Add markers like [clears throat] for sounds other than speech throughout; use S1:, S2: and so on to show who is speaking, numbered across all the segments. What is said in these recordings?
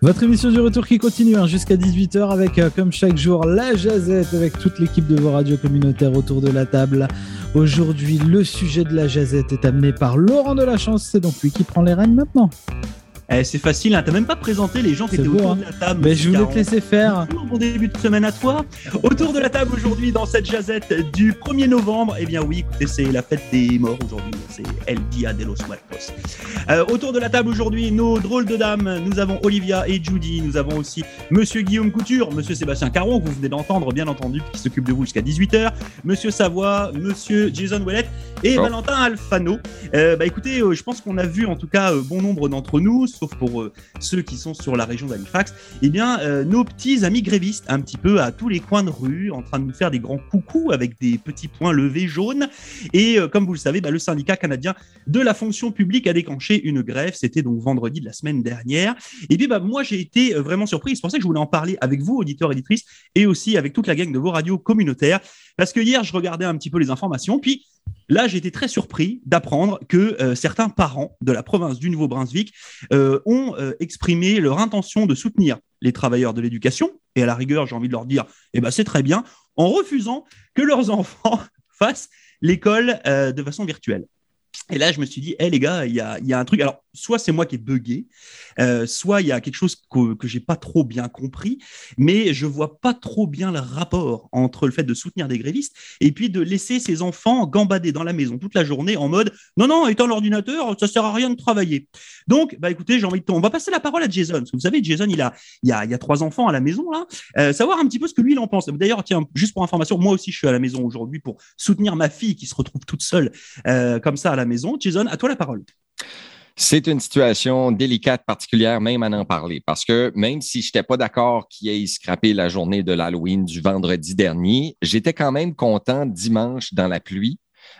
S1: Votre émission du retour qui continue hein, jusqu'à 18h avec, euh, comme chaque jour, la jazette avec toute l'équipe de vos radios communautaires autour de la table. Aujourd'hui, le sujet de la jazette est amené par Laurent de la Chance. C'est donc lui qui prend les rênes maintenant.
S2: Eh, c'est facile, hein. t'as même pas présenté les gens qui étaient autour
S1: hein.
S2: de la table.
S1: Mais je voulais te laisser faire.
S2: Bon début de semaine à toi. Autour de la table aujourd'hui dans cette jazette du 1er novembre. Eh bien oui, écoutez, c'est la fête des morts aujourd'hui. C'est El Dia de los Muertos. Euh, autour de la table aujourd'hui, nos drôles de dames. Nous avons Olivia et Judy. Nous avons aussi Monsieur Guillaume Couture, Monsieur Sébastien Caron, que vous venez d'entendre, bien entendu, qui s'occupe de vous jusqu'à 18h. Monsieur Savoie, Monsieur Jason Ouellet et Valentin Alfano. Euh, bah écoutez, euh, je pense qu'on a vu en tout cas euh, bon nombre d'entre nous sauf pour euh, ceux qui sont sur la région d'Halifax, eh bien, euh, nos petits amis grévistes, un petit peu à tous les coins de rue, en train de nous faire des grands coucous avec des petits points levés jaunes. Et euh, comme vous le savez, bah, le syndicat canadien de la fonction publique a déclenché une grève. C'était donc vendredi de la semaine dernière. Et puis, bah, moi, j'ai été vraiment surpris. C'est pour ça que je voulais en parler avec vous, auditeurs, éditrices, et aussi avec toute la gang de vos radios communautaires. Parce que hier, je regardais un petit peu les informations, puis Là, j'ai été très surpris d'apprendre que euh, certains parents de la province du Nouveau-Brunswick euh, ont euh, exprimé leur intention de soutenir les travailleurs de l'éducation. Et à la rigueur, j'ai envie de leur dire, eh ben, c'est très bien, en refusant que leurs [laughs] enfants fassent l'école de façon virtuelle. Et là, je me suis dit, hé hey, les gars, il y a, un truc. Soit c'est moi qui ai bugué, euh, soit il y a quelque chose que, que j'ai pas trop bien compris, mais je vois pas trop bien le rapport entre le fait de soutenir des grévistes et puis de laisser ses enfants gambader dans la maison toute la journée en mode non, non, étant l'ordinateur, ça sert à rien de travailler. Donc, bah écoutez, j'ai envie de. On va passer la parole à Jason. Parce que vous savez, Jason, il a, il a, il y a trois enfants à la maison, là. Euh, savoir un petit peu ce que lui, il en pense. D'ailleurs, tiens, juste pour information, moi aussi, je suis à la maison aujourd'hui pour soutenir ma fille qui se retrouve toute seule euh, comme ça à la maison. Jason, à toi la parole.
S3: C'est une situation délicate, particulière, même à en parler, parce que même si je n'étais pas d'accord qu'il ait scrappé la journée de l'Halloween du vendredi dernier, j'étais quand même content dimanche dans la pluie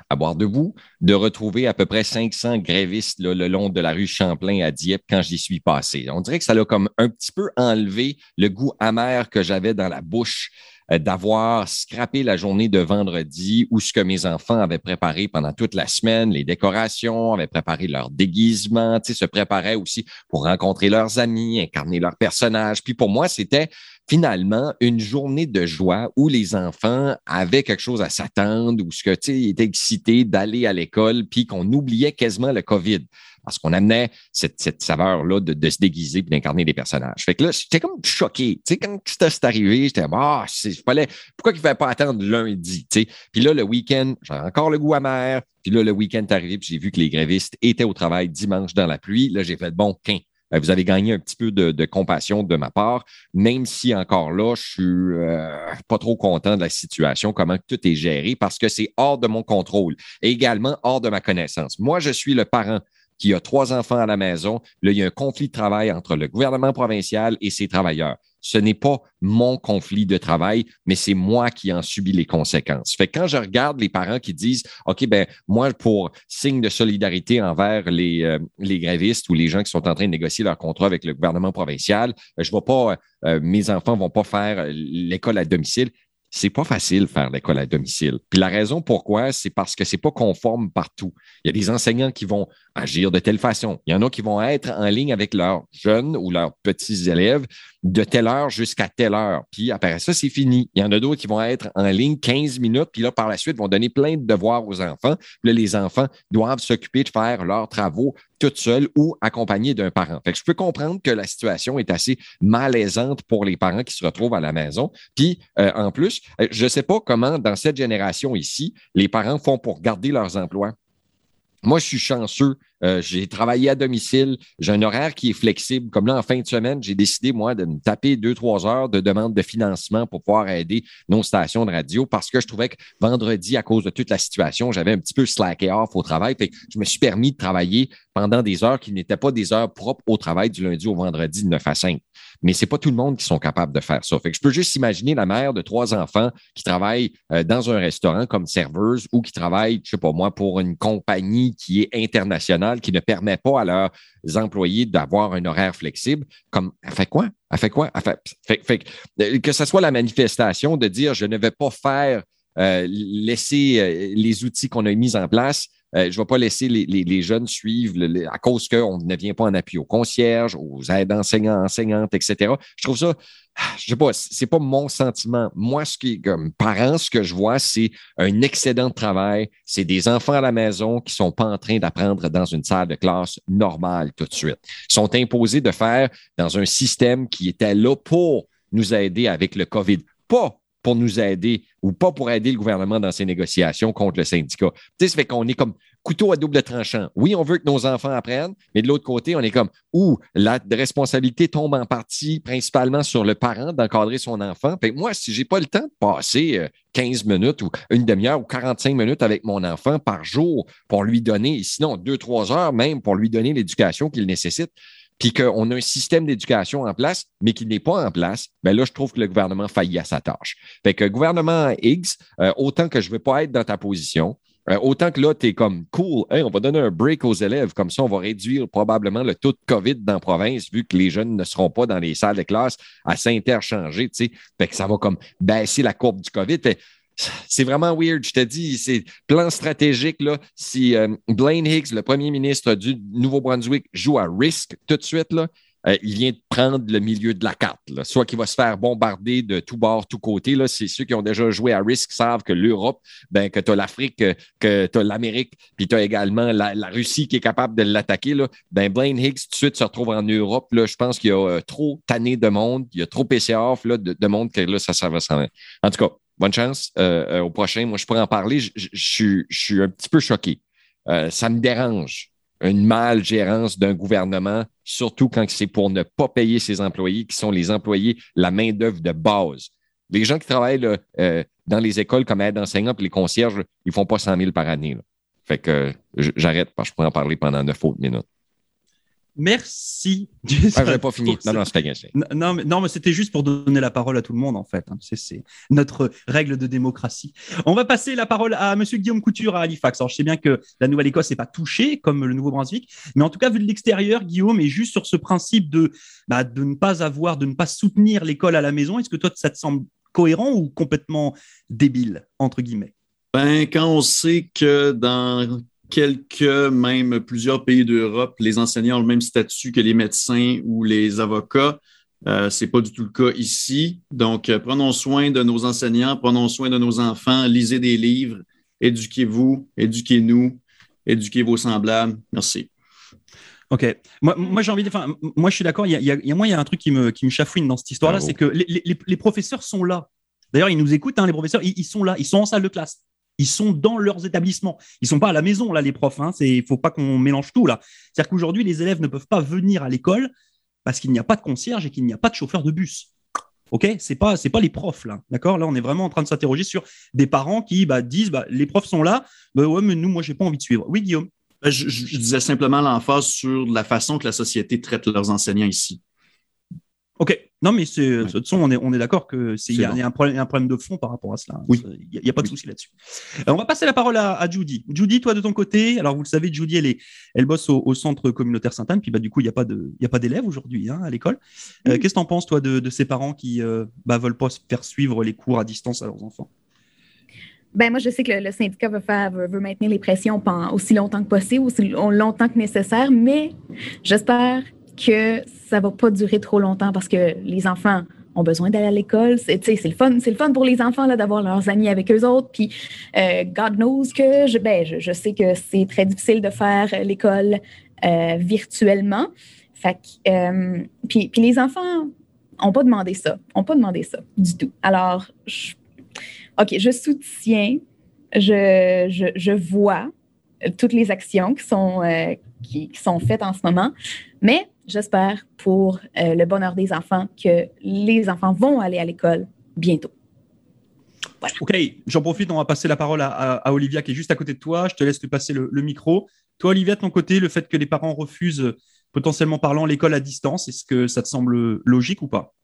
S3: à boire debout, de retrouver à peu près 500 grévistes le long de la rue Champlain à Dieppe quand j'y suis passé. On dirait que ça l'a comme un petit peu enlevé le goût amer que j'avais dans la bouche d'avoir scrappé la journée de vendredi où ce que mes enfants avaient préparé pendant toute la semaine, les décorations, avaient préparé leur déguisement, se préparaient aussi pour rencontrer leurs amis, incarner leurs personnages. Puis pour moi, c'était finalement une journée de joie où les enfants avaient quelque chose à s'attendre, où ce que tu étaient excités d'aller à l'école, puis qu'on oubliait quasiment le COVID parce qu'on amenait cette, cette saveur-là de, de, se déguiser et d'incarner des personnages. Fait que là, j'étais comme choqué. Tu sais, quand c'est arrivé, j'étais ah, fallait, pourquoi qu'il ne fallait pas attendre lundi? Tu sais? Puis là, le week-end, j'avais encore le goût amer. Puis là, le week-end est arrivé, puis j'ai vu que les grévistes étaient au travail dimanche dans la pluie. Là, j'ai fait bon, quin. Vous avez gagné un petit peu de, de, compassion de ma part, même si encore là, je suis euh, pas trop content de la situation, comment tout est géré, parce que c'est hors de mon contrôle et également hors de ma connaissance. Moi, je suis le parent qui a trois enfants à la maison. Là, il y a un conflit de travail entre le gouvernement provincial et ses travailleurs. Ce n'est pas mon conflit de travail, mais c'est moi qui en subis les conséquences. Fait quand je regarde les parents qui disent, OK, ben, moi, pour signe de solidarité envers les, euh, les grévistes ou les gens qui sont en train de négocier leur contrat avec le gouvernement provincial, euh, je ne vais pas, euh, mes enfants vont pas faire l'école à domicile c'est pas facile faire l'école à domicile. Puis la raison pourquoi, c'est parce que c'est pas conforme partout. Il y a des enseignants qui vont agir de telle façon. Il y en a qui vont être en ligne avec leurs jeunes ou leurs petits élèves de telle heure jusqu'à telle heure. Puis après ça, c'est fini. Il y en a d'autres qui vont être en ligne 15 minutes, puis là, par la suite, vont donner plein de devoirs aux enfants. Puis les enfants doivent s'occuper de faire leurs travaux tout seuls ou accompagnés d'un parent. Je peux comprendre que la situation est assez malaisante pour les parents qui se retrouvent à la maison. Puis, euh, en plus, euh, je ne sais pas comment, dans cette génération ici, les parents font pour garder leurs emplois. Moi, je suis chanceux euh, j'ai travaillé à domicile. J'ai un horaire qui est flexible. Comme là, en fin de semaine, j'ai décidé, moi, de me taper deux, trois heures de demande de financement pour pouvoir aider nos stations de radio parce que je trouvais que vendredi, à cause de toute la situation, j'avais un petit peu slacké off au travail. Je me suis permis de travailler pendant des heures qui n'étaient pas des heures propres au travail du lundi au vendredi de 9 à 5. Mais c'est pas tout le monde qui sont capables de faire ça. Je peux juste imaginer la mère de trois enfants qui travaille euh, dans un restaurant comme serveuse ou qui travaille, je sais pas moi, pour une compagnie qui est internationale qui ne permet pas à leurs employés d'avoir un horaire flexible, comme elle fait quoi? Elle fait quoi? fait, euh, que ce soit la manifestation de dire je ne vais pas faire euh, laisser euh, les outils qu'on a mis en place euh, je ne vais pas laisser les, jeunes suivre à cause qu'on ne vient pas en appui aux concierges, aux aides enseignants, enseignantes, etc. Je trouve ça, je sais pas, c'est pas mon sentiment. Moi, ce qui, comme parent, ce que je vois, c'est un excédent de travail. C'est des enfants à la maison qui sont pas en train d'apprendre dans une salle de classe normale tout de suite. Ils sont imposés de faire dans un système qui était là pour nous aider avec le COVID. Pas pour nous aider ou pas pour aider le gouvernement dans ses négociations contre le syndicat. Ça fait qu'on est comme couteau à double tranchant. Oui, on veut que nos enfants apprennent, mais de l'autre côté, on est comme, où la responsabilité tombe en partie principalement sur le parent d'encadrer son enfant. Moi, si j'ai pas le temps de passer 15 euh, minutes ou une demi-heure ou 45 minutes avec mon enfant par jour pour lui donner, sinon deux, trois heures même pour lui donner l'éducation qu'il nécessite, puis qu'on a un système d'éducation en place, mais qui n'est pas en place, bien là, je trouve que le gouvernement faillit à sa tâche. Fait que gouvernement X, euh, autant que je ne veux pas être dans ta position, euh, autant que là, tu es comme cool, on va donner un break aux élèves, comme ça, on va réduire probablement le taux de COVID dans la province, vu que les jeunes ne seront pas dans les salles de classe à s'interchanger, tu sais. Fait que ça va comme baisser la courbe du COVID c'est vraiment weird. Je te dis, c'est plan stratégique. Là, si euh, Blaine Higgs, le premier ministre du Nouveau-Brunswick, joue à risque tout de suite, là, euh, il vient de prendre le milieu de la carte. Soit qu'il va se faire bombarder de tous bords, tous côtés. Là. C'est ceux qui ont déjà joué à risque savent que l'Europe, ben, que tu as l'Afrique, que tu as l'Amérique, puis tu as également la, Russie qui est capable de l'attaquer. Ben, Blaine Higgs, tout de suite, se retrouve en Europe. Là. Je pense qu'il y a euh, trop tanné de monde, il y a trop off là, de, de, monde que là, ça, ça va s'en En tout cas, bonne chance euh, euh, au prochain. Moi, je pourrais en parler. Je, suis un petit peu choqué. Euh, ça me dérange une mal-gérance d'un gouvernement, surtout quand c'est pour ne pas payer ses employés, qui sont les employés, la main-d'œuvre de base. Les gens qui travaillent dans les écoles comme aide enseignants et les concierges, ils font pas 100 000 par année. Fait que j'arrête parce que je pourrais en parler pendant neuf autres minutes.
S2: Merci.
S3: Ah, pas fini. Non, non, c'était
S2: Non, mais, non, mais c'était juste pour donner la parole à tout le monde, en fait. Hein. C'est notre règle de démocratie. On va passer la parole à Monsieur Guillaume Couture à Halifax. Alors, je sais bien que la Nouvelle-Écosse n'est pas touchée comme le Nouveau-Brunswick, mais en tout cas, vu de l'extérieur, Guillaume, est juste sur ce principe de, bah, de ne pas avoir, de ne pas soutenir l'école à la maison, est-ce que toi, ça te semble cohérent ou complètement débile, entre guillemets?
S4: Ben, quand on sait que dans quelques, même plusieurs pays d'Europe, les enseignants ont le même statut que les médecins ou les avocats. Euh, Ce n'est pas du tout le cas ici. Donc, euh, prenons soin de nos enseignants, prenons soin de nos enfants, lisez des livres, éduquez-vous, éduquez-nous, éduquez vos semblables. Merci.
S2: Ok. Moi, j'ai envie de. Enfin, moi, je suis d'accord. Il y a, moi, il y a un truc qui me, qui me chafouine dans cette histoire-là, c'est que les, professeurs sont là. D'ailleurs, ils nous écoutent, hein, les professeurs. ils, sont là. Ils sont en salle de classe. Ils sont dans leurs établissements. Ils sont pas à la maison, là, les profs. Hein. Il faut pas qu'on mélange tout, là. C'est-à-dire qu'aujourd'hui, les élèves ne peuvent pas venir à l'école parce qu'il n'y a pas de concierge et qu'il n'y a pas de chauffeur de bus. OK? C'est pas c'est pas les profs là. D'accord? Là, on est vraiment en train de s'interroger sur des parents qui bah, disent bah, les profs sont là, bah, ouais, mais nous moi j'ai pas envie de suivre. Oui, Guillaume?
S4: Je, je disais simplement l'emphase sur la façon que la société traite leurs enseignants ici.
S2: OK. Non, mais de toute façon, on est, on est d'accord que c'est, il y, a, un problème, un problème de fond par rapport à cela.
S4: Oui.
S2: Il n'y a, pas de souci là-dessus. on va passer la parole à, Judy. Judy, toi, de ton côté, alors vous le savez, Judy, elle, est, elle bosse au, centre communautaire Sainte-Anne, puis bah, du coup, il n'y a pas, de, il y a pas d'élèves aujourd'hui hein, à l'école. Euh, qu'est-ce que tu en penses, toi, de, de ces parents qui ne euh, bah, veulent pas faire suivre les cours à distance à leurs enfants?
S5: Ben moi, je sais que le, syndicat veut, faire, veut, maintenir les pressions pendant aussi longtemps que possible, aussi longtemps que nécessaire, mais j'espère que ça va pas durer trop longtemps parce que les enfants ont besoin d'aller à l'école. C'est, le fun, c'est le fun pour les enfants d'avoir leurs amis avec eux autres. Puis, euh, God knows que je, ben, je, sais que c'est très difficile de faire l'école euh, virtuellement. Fait euh, puis, puis, les enfants n'ont pas demandé ça, ont pas demandé ça du tout. Alors, OK, je soutiens, je, je, je vois toutes les actions qui sont, qui, sont faites en ce moment, mais j'espère, pour euh, le bonheur des enfants, que les enfants vont aller à l'école bientôt.
S2: OK, j'en profite, on va passer la parole à, Olivia qui est juste à côté de toi. Je te laisse lui passer le, micro. Toi, Olivia, de ton côté, le fait que les parents refusent, potentiellement parlant, l'école à distance, est-ce que ça te semble logique ou pas?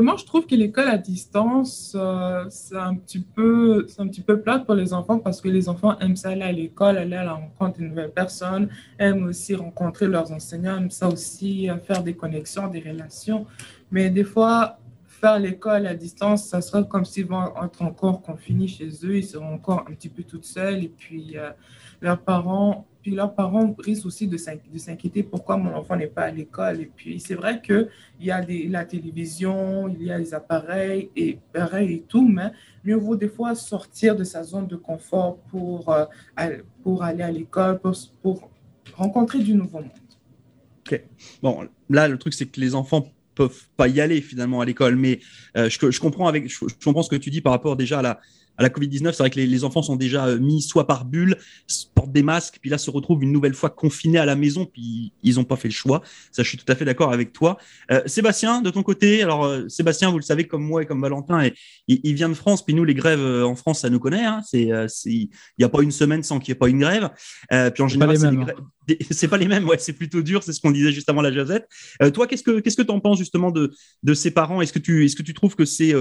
S6: Moi, je trouve que l'école à distance, euh, c'est un petit peu, c'est un petit peu plate pour les enfants parce que les enfants aiment ça aller à l'école, aller à la rencontre de nouvelles personnes, aiment aussi rencontrer leurs enseignants, aiment ça aussi euh, faire des connexions, des relations. Mais des fois, faire l'école à distance, ça sera comme s'ils vont être encore confinés chez eux, ils seront encore un petit peu toutes seuls et puis euh, leurs parents, puis leurs parents risquent aussi de s'inquiéter pourquoi mon enfant n'est pas à l'école. Et puis c'est vrai qu'il y a la télévision, il y a les appareils et pareil et tout, mais mieux vaut des fois sortir de sa zone de confort pour, euh, pour aller à l'école, pour, rencontrer du nouveau monde.
S2: Ok. Bon, là, le truc, c'est que les enfants peuvent pas y aller finalement à l'école, mais euh, je, comprends avec, je, comprends ce que tu dis par rapport déjà à la, à la Covid-19, c'est vrai que les, enfants sont déjà euh, mis soit par bulle, portent des masques, puis là se retrouvent une nouvelle fois confinés à la maison, puis ils n'ont pas fait le choix. Ça, je suis tout à fait d'accord avec toi. Euh, Sébastien, de ton côté, alors euh, Sébastien, vous le savez comme moi et comme Valentin, et, il, vient de France, puis nous les grèves en France, ça nous connaît. Hein, il n'y a pas une semaine sans qu'il n'y ait pas une grève. puis en général, c'est [laughs] pas les mêmes. Ouais, c'est plutôt dur. C'est ce qu'on disait juste avant la jazette. toi, qu'est-ce que qu'est-ce que tu en penses justement de de ces parents? Est-ce que tu est-ce que tu trouves que c'est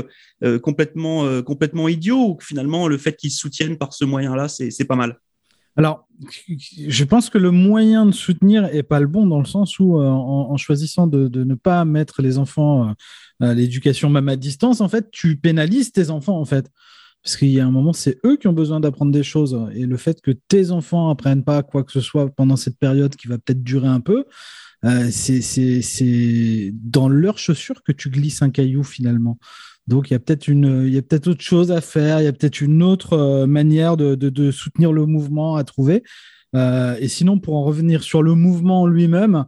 S2: complètement complètement idiot ou finalement, le fait qu'ils soutiennent par ce moyen-là, c'est pas mal?
S1: Alors, je pense que le moyen de soutenir est pas le bon dans le sens où, euh, en, choisissant de, ne pas mettre les enfants euh, à l'éducation même à distance, en fait, tu pénalises tes enfants, en fait. Parce qu'il y a un moment, c'est eux qui ont besoin d'apprendre des choses. Et le fait que tes enfants apprennent pas quoi que ce soit pendant cette période qui va peut-être durer un peu, euh, c'est dans leurs chaussures que tu glisses un caillou finalement. Donc il y a peut-être une, il y a peut-être autre chose à faire, il y a peut-être une autre euh, manière de, soutenir le mouvement à trouver. Euh, et sinon, pour en revenir sur le mouvement lui-même,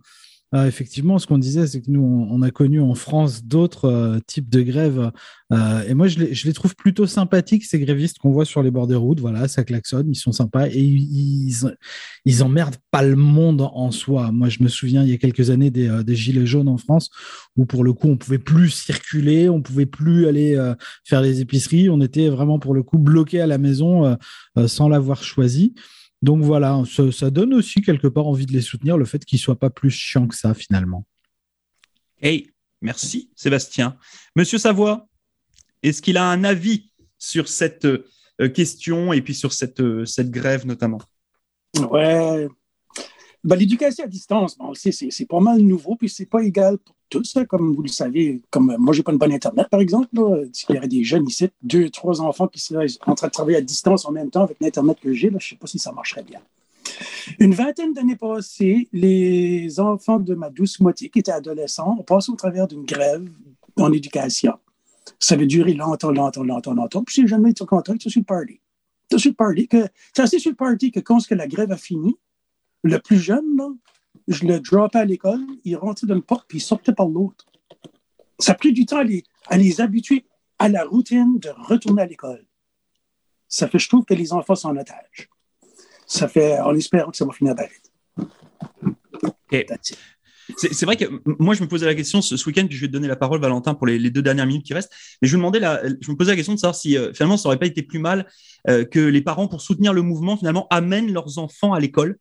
S1: euh, effectivement, ce qu'on disait, c'est que nous, on, a connu en France d'autres euh, types de grèves. Euh, et moi, je les, trouve plutôt sympathiques, ces grévistes qu'on voit sur les bords des routes. Voilà, ça klaxonne, ils sont sympas et ils, ils emmerdent pas le monde en soi. Moi, je me souviens, il y a quelques années, des, des gilets jaunes en France, où pour le coup, on pouvait plus circuler, on pouvait plus aller faire les épiceries. On était vraiment, pour le coup, bloqué à la maison sans l'avoir choisi. Donc voilà, ça, donne aussi quelque part envie de les soutenir, le fait qu'ils ne soient pas plus chiants que ça finalement.
S2: Hey, merci Sébastien. Monsieur Savoie, est-ce qu'il a un avis sur cette euh, question et puis sur cette, euh, cette grève notamment?
S7: Ouais. Ben, l'éducation à distance, bon, c'est pas mal nouveau, puis c'est pas égal pour tous, comme vous le savez. Comme moi, j'ai pas une bonne Internet, par exemple. S'il y aurait des jeunes ici, deux, trois enfants qui seraient en train de travailler à distance en même temps avec l'Internet que j'ai, je ne sais pas si ça marcherait bien. Une vingtaine d'années passées, les enfants de ma douce moitié, qui étaient adolescents, ont passé au travers d'une grève en éducation. Ça avait duré longtemps, longtemps, longtemps, longtemps. Puis, j'ai jamais été content, sur le party. Sur le party c'est assez sur le party que quand la grève a fini, le plus jeune, là, je le dropais à l'école, il rentrait dans le porte, puis il sortait par l'autre. Ça a pris du temps à les, à les habituer à la routine de retourner à l'école. Ça fait, je trouve, que les enfants sont en otage. Ça fait, en espérant que ça va finir bien
S2: vite. C'est vrai que moi, je me posais la question ce, week-end, puis je vais te donner la parole, Valentin, pour les, deux dernières minutes qui restent. Mais je me demandais, la, je me posais la question de savoir si euh, finalement, ça n'aurait pas été plus mal euh, que les parents, pour soutenir le mouvement, finalement, amènent leurs enfants à l'école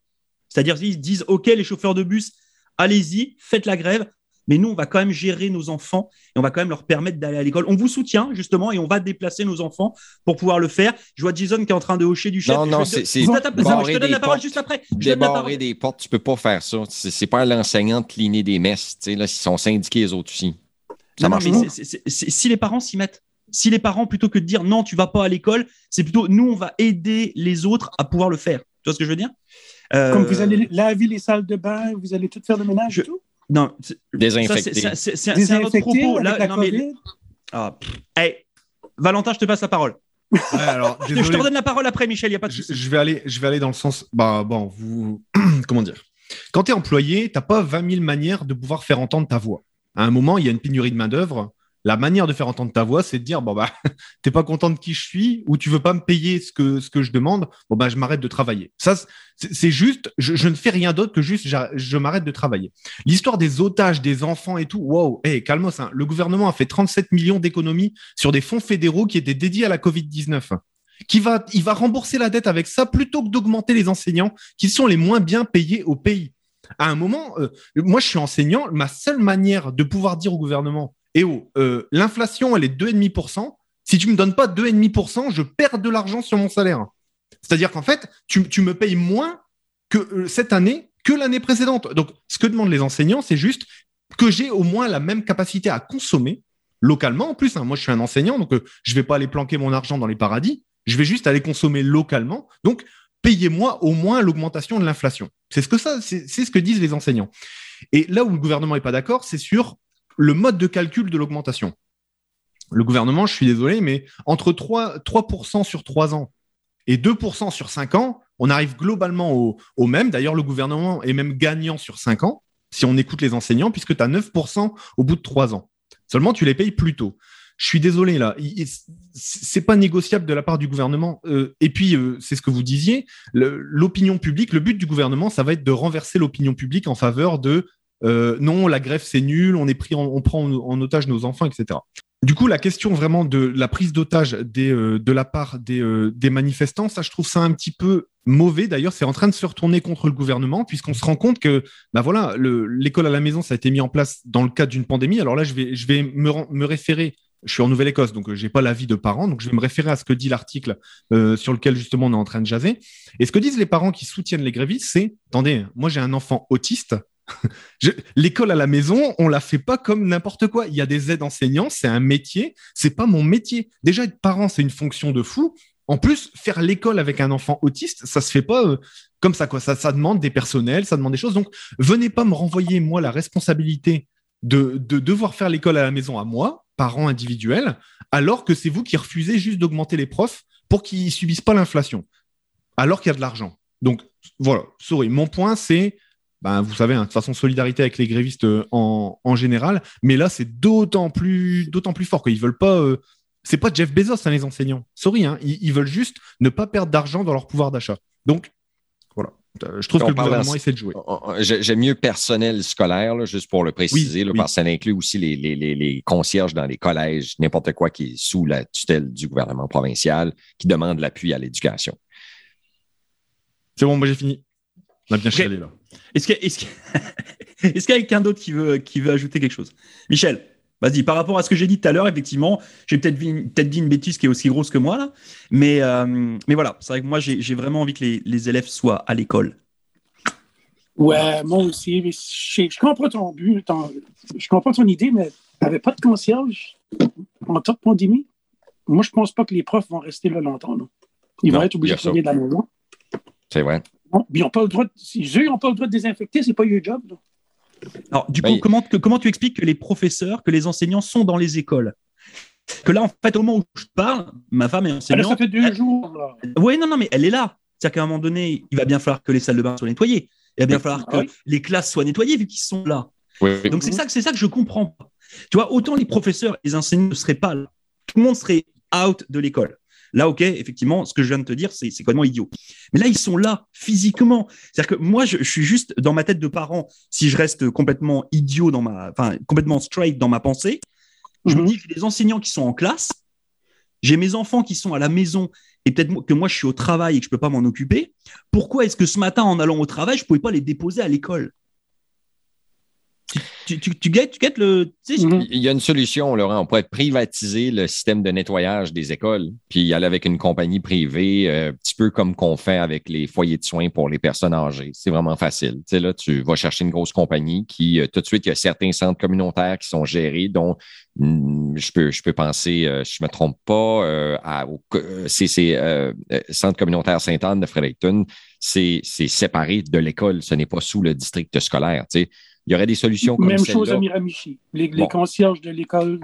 S2: c'est-à-dire qu'ils disent, OK, les chauffeurs de bus, allez-y, faites la grève, mais nous, on va quand même gérer nos enfants et on va quand même leur permettre d'aller à l'école. On vous soutient, justement, et on va déplacer nos enfants pour pouvoir le faire. Je vois Jason qui est en train de hocher du chef.
S3: Non, non, c'est. Je,
S2: te donne la parole juste après.
S3: Débarrer des portes, tu peux pas faire ça. C'est pas l'enseignant de des messes. Là, ils sont syndiqués, les autres aussi.
S2: Ça marche mais si les parents s'y mettent, si les parents, plutôt que de dire non, tu vas pas à l'école, c'est plutôt nous, on va aider les autres à pouvoir le faire. Tu vois ce que je veux dire?
S7: Comme vous euh, allez laver les salles de bain, vous allez tout faire le ménage et tout?
S2: Non.
S3: Désinfecter.
S2: C'est un autre propos. Là, non, mais... ah, hey, Valentin, je te passe la parole. alors, [laughs] je te redonne la parole après, Michel, il n'y a pas de
S8: je, je, vais aller, je vais aller dans le sens. Bah, bon, vous. [clears throat] Comment dire? Quand tu es employé, tu n'as pas 20 000 manières de pouvoir faire entendre ta voix. À un moment, il y a une pénurie de main-d'œuvre la manière de faire entendre ta voix, c'est de dire bon bah [laughs] t'es pas content de qui je suis ou tu veux pas me payer ce que je demande, bon bah je m'arrête de travailler. Ça c'est juste, je, ne fais rien d'autre que juste je m'arrête de travailler. L'histoire des otages, des enfants et tout, wow, hey, calmos, hein. le gouvernement a fait 37 millions d'économies sur des fonds fédéraux qui étaient dédiés à la Covid 19 qui va, il va rembourser la dette avec ça plutôt que d'augmenter les enseignants qui sont les moins bien payés au pays. À un moment, euh, moi je suis enseignant, ma seule manière de pouvoir dire au gouvernement et oh, l'inflation, elle est 2,5%. Si tu me donnes pas 2,5%, je perds de l'argent sur mon salaire. C'est-à-dire qu'en fait, tu, me payes moins euh, cette année que l'année précédente. Donc, ce que demandent les enseignants, c'est juste que j'ai au moins la même capacité à consommer localement en plus. hein. Moi, je suis un enseignant, donc euh, je vais pas aller planquer mon argent dans les paradis. Je vais juste aller consommer localement. Donc, payez-moi au moins l'augmentation de l'inflation. C'est ce que c'est ce que disent les enseignants. Et là où le gouvernement est pas d'accord, c'est sur le mode de calcul de l'augmentation. Le gouvernement, je suis désolé, mais entre 3, 3% sur 3 ans et 2% sur 5 ans, on arrive globalement au, même. D'ailleurs, le gouvernement est même gagnant sur 5 ans, si on écoute les enseignants, puisque tu as 9% au bout de 3 ans. Seulement, tu les payes plus tôt. Je suis désolé là, c'est pas négociable de la part du gouvernement. Euh, et puis, euh, c'est ce que vous disiez, l'opinion publique, le but du gouvernement, ça va être de renverser l'opinion publique en faveur de euh, non, la grève c'est nul, on est pris, on prend en, otage nos enfants, etc. Du coup, la question vraiment de la prise d'otage euh, de la part des, euh, des manifestants, ça, je trouve ça un petit peu mauvais. D'ailleurs, c'est en train de se retourner contre le gouvernement, puisqu'on se rend compte que, bah voilà, le- l'école à la maison, ça a été mis en place dans le cadre d'une pandémie. Alors là, je vais, je vais me, me référer. Je suis en Nouvelle-Écosse, donc j'ai pas l'avis de parents, donc je vais me référer à ce que dit l'article sur lequel justement on est en train de jaser. Et ce que disent les parents qui soutiennent les grévistes, c'est attendez, moi j'ai un enfant autiste. L'école à la maison, on la fait pas comme n'importe quoi. Il y a des aides enseignants, c'est un métier, c'est pas mon métier. Déjà être parent, c'est une fonction de fou. En plus, faire l'école avec un enfant autiste, ça se fait pas euh, comme ça quoi. Ça, ça demande des personnels, ça demande des choses. Donc, venez pas me renvoyer moi la responsabilité de, de devoir faire l'école à la maison à moi, parent individuel, alors que c'est vous qui refusez juste d'augmenter les profs pour qu'ils subissent pas l'inflation, alors qu'il y a de l'argent. Donc voilà, sorry. Mon point, c'est, ben, vous savez, hein, de toute façon, solidarité avec les grévistes euh, en, en général, mais là, c'est d'autant plus, d'autant plus fort qu'ils veulent pas. euh, c'est pas Jeff Bezos, hein, les enseignants. Sorry, hein, ils, ils veulent juste ne pas perdre d'argent dans leur pouvoir d'achat. Donc, voilà. Euh, Je trouve
S3: On
S8: que le gouvernement
S3: en-
S8: essaie de jouer.
S3: J'aime mieux personnel scolaire, là, juste pour le préciser,
S8: Oui,
S3: là,
S8: oui.
S3: parce que ça inclut aussi les, les, les, les concierges dans les collèges, n'importe quoi qui est sous la tutelle du gouvernement provincial, qui demande l'appui à l'éducation.
S8: C'est bon, moi j'ai fini. On a bien chialé là. [laughs]
S2: Est-ce qu'il y a, y quelqu'un d'autre qui veut, qui veut ajouter quelque chose? Michel, vas-y, par rapport à ce que j'ai dit tout à l'heure, effectivement, j'ai peut-être dit, peut dit une bêtise qui est aussi grosse que moi, là. Mais, euh, mais voilà, c'est vrai que moi, j'ai j'ai vraiment envie que les, les élèves soient à l'école.
S7: Ouais, moi aussi. mais Je, je comprends ton but, ton- je comprends ton idée, mais t'avais pas de concierge en temps de pandémie? Moi, je pense pas que les profs vont rester là longtemps. non. Ils vont être obligés de travailler de la maison.
S3: C'est vrai.
S7: Ils n'ont pas le droit de, si eux, ils n'ont pas le droit de désinfecter, c'est pas leur job. là.
S2: Alors, du coup,
S3: Ben,
S2: comment, que- comment tu expliques que les professeurs, que les enseignants sont dans les écoles? Que là, en fait, au moment où je te parle, ma femme est
S7: Ah,
S2: enseignante.
S7: ça fait deux jours. Là.
S2: Oui, non, non, mais elle est là. C'est-à-dire qu'à un moment donné, il va bien falloir que les salles de bain soient nettoyées. Il va bien falloir
S7: Ah
S2: que
S7: oui.
S2: les classes soient nettoyées vu qu'ils sont là.
S3: Oui.
S2: Donc c'est ça, que- c'est ça que je comprends pas. Tu vois, autant les professeurs, les enseignants ne seraient pas là. Tout le monde serait out de l'école. Là, ok, effectivement, ce que je viens de te dire, c'est complètement idiot. Mais là, ils sont là physiquement. C'est-à-dire que moi, je, je suis juste dans ma tête de parent. Si je reste complètement idiot dans ma, enfin complètement straight dans ma pensée, je me
S7: Mhm.
S2: dis que les enseignants qui sont en classe, j'ai mes enfants qui sont à la maison et peut-être que moi je suis au travail et que je peux pas m'en occuper. Pourquoi est-ce que ce matin, en allant au travail, je pouvais pas les déposer à l'école? Tu, tu, guettes, tu guettes le. tu sais,
S7: Mhm.
S3: Il y a une solution, Laurent. On pourrait privatiser le système de nettoyage des écoles, puis y aller avec une compagnie privée, euh, un petit peu comme qu'on fait avec les foyers de soins pour les personnes âgées. C'est vraiment facile. Tu sais, là, tu vas chercher une grosse compagnie qui, euh, tout de suite, il y a certains centres communautaires qui sont gérés, dont hmm, je peux, je peux penser, euh, si je me trompe pas, euh, à, au, c'est, c'est, Centre communautaire Sainte-Anne de Fredericton. C'est, c'est séparé de l'école. Ce n'est pas sous le district scolaire. Tu sais. Il y aurait des solutions comme
S7: Même chose à Miramichi. Les, concierges de l'école,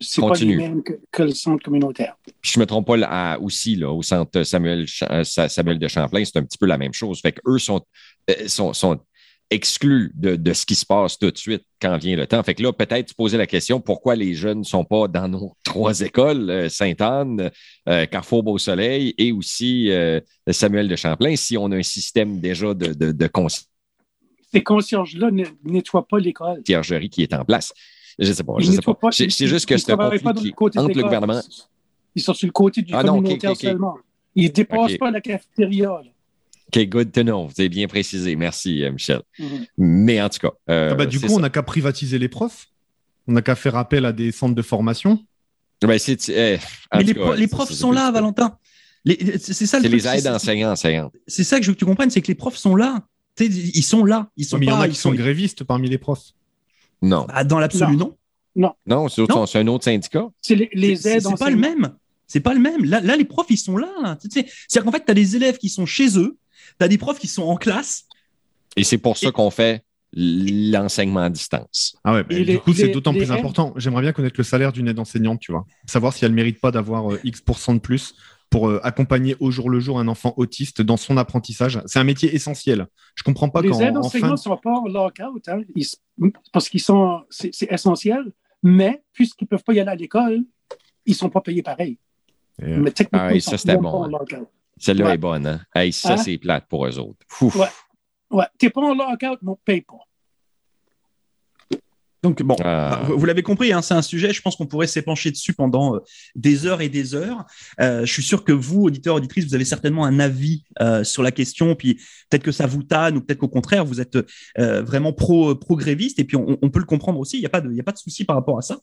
S7: c'est pas les mêmes que, que le centre communautaire.
S3: Puis je me trompe pas là, aussi là, au centre Samuel, euh, Sa- Samuel de Champlain, c'est un petit peu la même chose. Fait qu'eux sont, euh, sont, sont exclus de, de ce qui se passe tout de suite quand vient le temps. Fait que là, peut-être se poser la question pourquoi les jeunes ne sont pas dans nos [laughs] trois écoles, euh, Sainte-Anne, euh, Carrefour Beau-Soleil et aussi euh, Samuel de Champlain, si on a un système déjà de, de, de
S7: Ces concierges-là ne nettoient pas l'école.
S3: conciergerie qui est en place. Je sais pas, je sais pas.
S7: pas-
S3: C'est c'est juste que c'est un conflit qui entre le gouvernement.
S7: Ils sont sur le côté du
S3: Ah non,
S7: communautaire seulement. Ils ne dépassent pas la cafétéria. là.
S3: OK, good to know. Vous avez bien précisé. Merci, euh, Michel.
S7: Mhm.
S3: Mais en tout cas. euh,
S8: Ah bah, du coup,
S3: ça.
S8: on n'a qu'à privatiser les profs. On n'a qu'à faire appel à des centres de formation.
S3: Ben, c'est, eh,
S2: Mais les,
S3: cas,
S2: pro- les
S3: c'est-
S2: profs
S3: c'est-
S2: sont
S3: c'est-
S2: là, Valentin. Les- C'est ça le
S3: C'est les aides enseignants, enseignantes.
S2: C'est ça que je veux que tu comprennes, c'est que les profs sont là. Ils sont là. Ils sont
S8: Mais il y en a qui sont
S2: sont
S8: grévistes parmi les profs.
S3: Non.
S2: Ah, dans l'absolu, non.
S3: Non, c'est
S2: Non.
S3: c'est un autre syndicat.
S7: C'est les, aides
S2: C'est pas le même. C'est pas le même. Là, là, les profs, ils sont là. C'est-à-dire qu'en fait, tu as des élèves qui sont chez eux, tu as des profs qui sont en classe.
S3: Et c'est pour ça
S2: Et-
S3: qu'on fait l'enseignement à distance.
S8: Ah ouais, mais
S7: Et
S8: du
S7: les-
S8: coup, c'est d'autant plus
S7: aides-
S8: important. J'aimerais bien connaître le salaire d'une aide enseignante, tu vois. Savoir si elle mérite pas d'avoir euh, X% de plus pour euh, accompagner au jour le jour un enfant autiste dans son apprentissage. C'est un métier essentiel. Je comprends pas
S7: Les aides ne sont pas en lockout, hein. Parce qu'ils sont, c'est c'est essentiel, mais puisqu'ils ne peuvent pas y aller à l'école, ils ne sont pas payés pareil.
S8: Euh,
S7: Mais techniquement,
S3: Ah
S7: ils
S3: ça,
S7: sont
S3: c'était bon,
S7: pas en
S3: hein.
S7: lockout.
S3: Celle-là
S7: Ouais.
S3: est bonne, hein? Hey, ça,
S7: Hein?
S3: c'est plate pour eux autres. Ouf.
S7: Ouais. Ouais, t'es pas en lockout, mais on ne paye pas.
S2: Donc, bon,
S3: Ah.
S2: bah, vous, vous l'avez compris, hein, c'est un sujet, je pense qu'on pourrait s'épancher dessus pendant euh, des heures et des heures. Euh, je suis sûr que vous, auditeurs, auditrices, vous avez certainement un avis euh, sur la question, puis peut-être que ça vous tanne, ou peut-être qu'au contraire, vous êtes euh, vraiment pro, pro-gréviste, et puis on, on peut le comprendre aussi, il n'y a, pas de- il y a pas de souci par rapport à ça.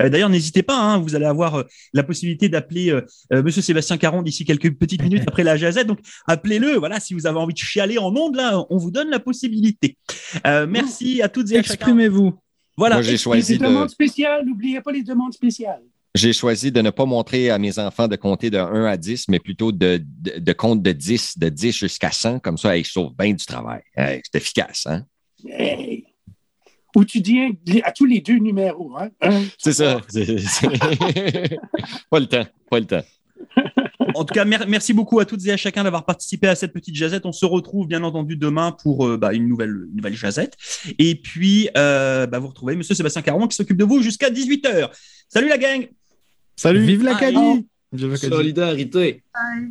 S2: Euh, D'ailleurs, n'hésitez pas, hein, vous allez avoir euh, la possibilité d'appeler euh, euh, Monsieur Sébastien Caron d'ici quelques petites minutes après la jazette, donc appelez-le, voilà, si vous avez envie de chialer en ondes, là, on vous donne la possibilité. Euh, merci à toutes et à chacun.
S1: Exprimez-vous.
S2: Voilà.
S3: Moi, j'ai choisi
S7: les
S3: de,
S7: demandes spéciales, n'oubliez pas les demandes spéciales.
S3: j'ai choisi de ne pas montrer à mes enfants de compter de 1 à 10, mais plutôt de, de, de compte de 10, de 10 jusqu'à 100. Comme ça, hey, je sauve bien du travail. Hey, c'est efficace, hein?
S7: Hey. Ou tu dis à tous les deux numéros. Hein?
S3: C'est ça. [laughs] C'est- c'est- [laughs] pas le temps. Pas le temps. [laughs]
S2: En tout cas, mer- merci beaucoup à toutes et à chacun d'avoir participé à cette petite jazette. On se retrouve bien entendu demain pour euh, bah, une nouvelle, une nouvelle jazette. Et puis, euh, bah, vous retrouvez Monsieur Sébastien Caron qui s'occupe de vous jusqu'à 18h. Salut la gang
S8: Salut
S1: Vive
S8: Vive l'Acadie.
S4: Solidarité.
S5: Bye.